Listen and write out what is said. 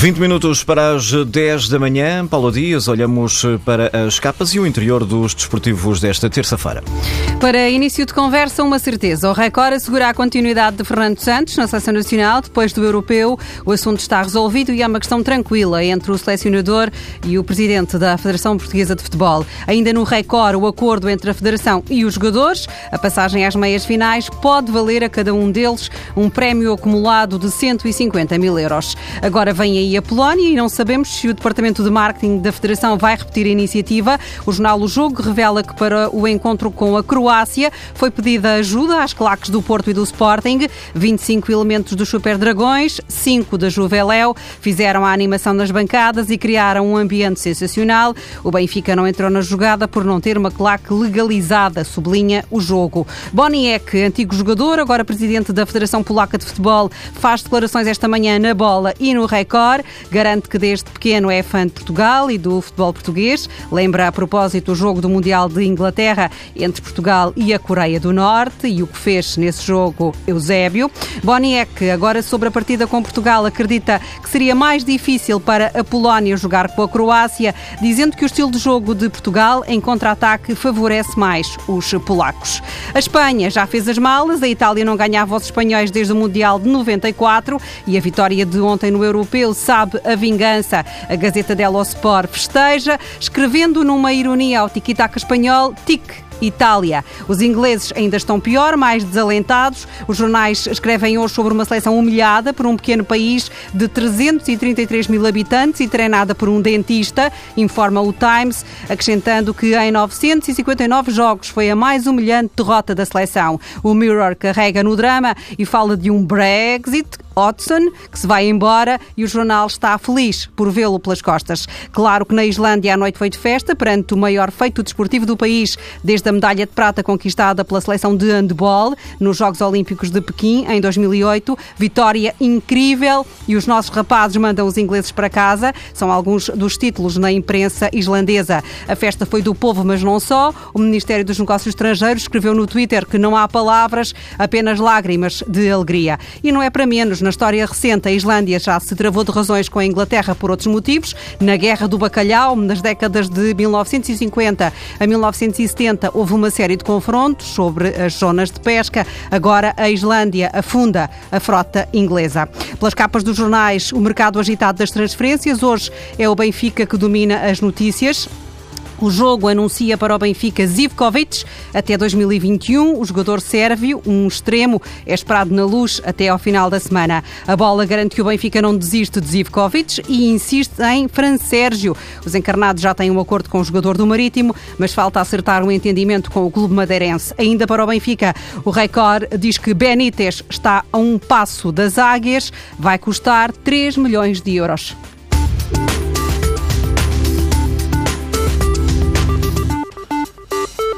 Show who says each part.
Speaker 1: 20 minutos para as 10 da manhã. Paulo Dias, olhamos para as capas e o interior dos desportivos desta terça-feira.
Speaker 2: Para início de conversa, uma certeza. O Record assegura a continuidade de Fernando Santos na seleção nacional depois do europeu. O assunto está resolvido e é uma questão tranquila entre o selecionador e o presidente da Federação Portuguesa de Futebol. Ainda no Record, o acordo entre a Federação e os jogadores, a passagem às meias finais, pode valer a cada um deles um prémio acumulado de 150 mil euros. Agora vem aí a Polónia e não sabemos se o Departamento de Marketing da Federação vai repetir a iniciativa. O jornal O Jogo revela que para o encontro com a Croácia foi pedida ajuda às claques do Porto e do Sporting. 25 elementos dos Super Dragões, 5 da Juveléu, fizeram a animação nas bancadas e criaram um ambiente sensacional. O Benfica não entrou na jogada por não ter uma claque legalizada, sublinha o jogo. Boniek, antigo jogador, agora presidente da Federação Polaca de Futebol, faz declarações esta manhã na bola e no Record. Garante que desde pequeno é fã de Portugal e do futebol português. Lembra a propósito o jogo do Mundial de Inglaterra entre Portugal e a Coreia do Norte e o que fez nesse jogo Eusébio. Boniek, agora sobre a partida com Portugal, acredita que seria mais difícil para a Polónia jogar com a Croácia, dizendo que o estilo de jogo de Portugal em contra-ataque favorece mais os polacos. A Espanha já fez as malas, a Itália não ganhava os espanhóis desde o Mundial de 94 e a vitória de ontem no Europeu sabe a vingança. A Gazeta dello Sport festeja, escrevendo numa ironia ao tiki-taka espanhol, tic, Itália. Os ingleses ainda estão pior, mais desalentados. Os jornais escrevem hoje sobre uma seleção humilhada por um pequeno país de 333 mil habitantes e treinada por um dentista, informa o Times, acrescentando que em 959 jogos foi a mais humilhante derrota da seleção. O Mirror carrega no drama e fala de um Brexit Hodgson, que se vai embora e o jornal está feliz por vê-lo pelas costas. Claro que na Islândia a noite foi de festa perante o maior feito desportivo do país, desde a medalha de prata conquistada pela seleção de handball nos Jogos Olímpicos de Pequim em 2008. Vitória incrível e os nossos rapazes mandam os ingleses para casa. São alguns dos títulos na imprensa islandesa. A festa foi do povo, mas não só. O Ministério dos Negócios Estrangeiros escreveu no Twitter que não há palavras, apenas lágrimas de alegria. E não é para menos. Na história recente, a Islândia já se travou de razões com a Inglaterra por outros motivos. Na Guerra do Bacalhau, nas décadas de 1950 a 1970, houve uma série de confrontos sobre as zonas de pesca. Agora a Islândia afunda a frota inglesa. Pelas capas dos jornais, o mercado agitado das transferências. Hoje é o Benfica que domina as notícias. O jogo anuncia para o Benfica Zivkovic até 2021. O jogador sérvio, um extremo, é esperado na luz até ao final da semana. A bola garante que o Benfica não desiste de Zivkovic e insiste em Fran Sérgio. Os encarnados já têm um acordo com o jogador do Marítimo, mas falta acertar um entendimento com o clube madeirense. Ainda para o Benfica, o Record diz que Benítez está a um passo das águias, vai custar 3 milhões de euros.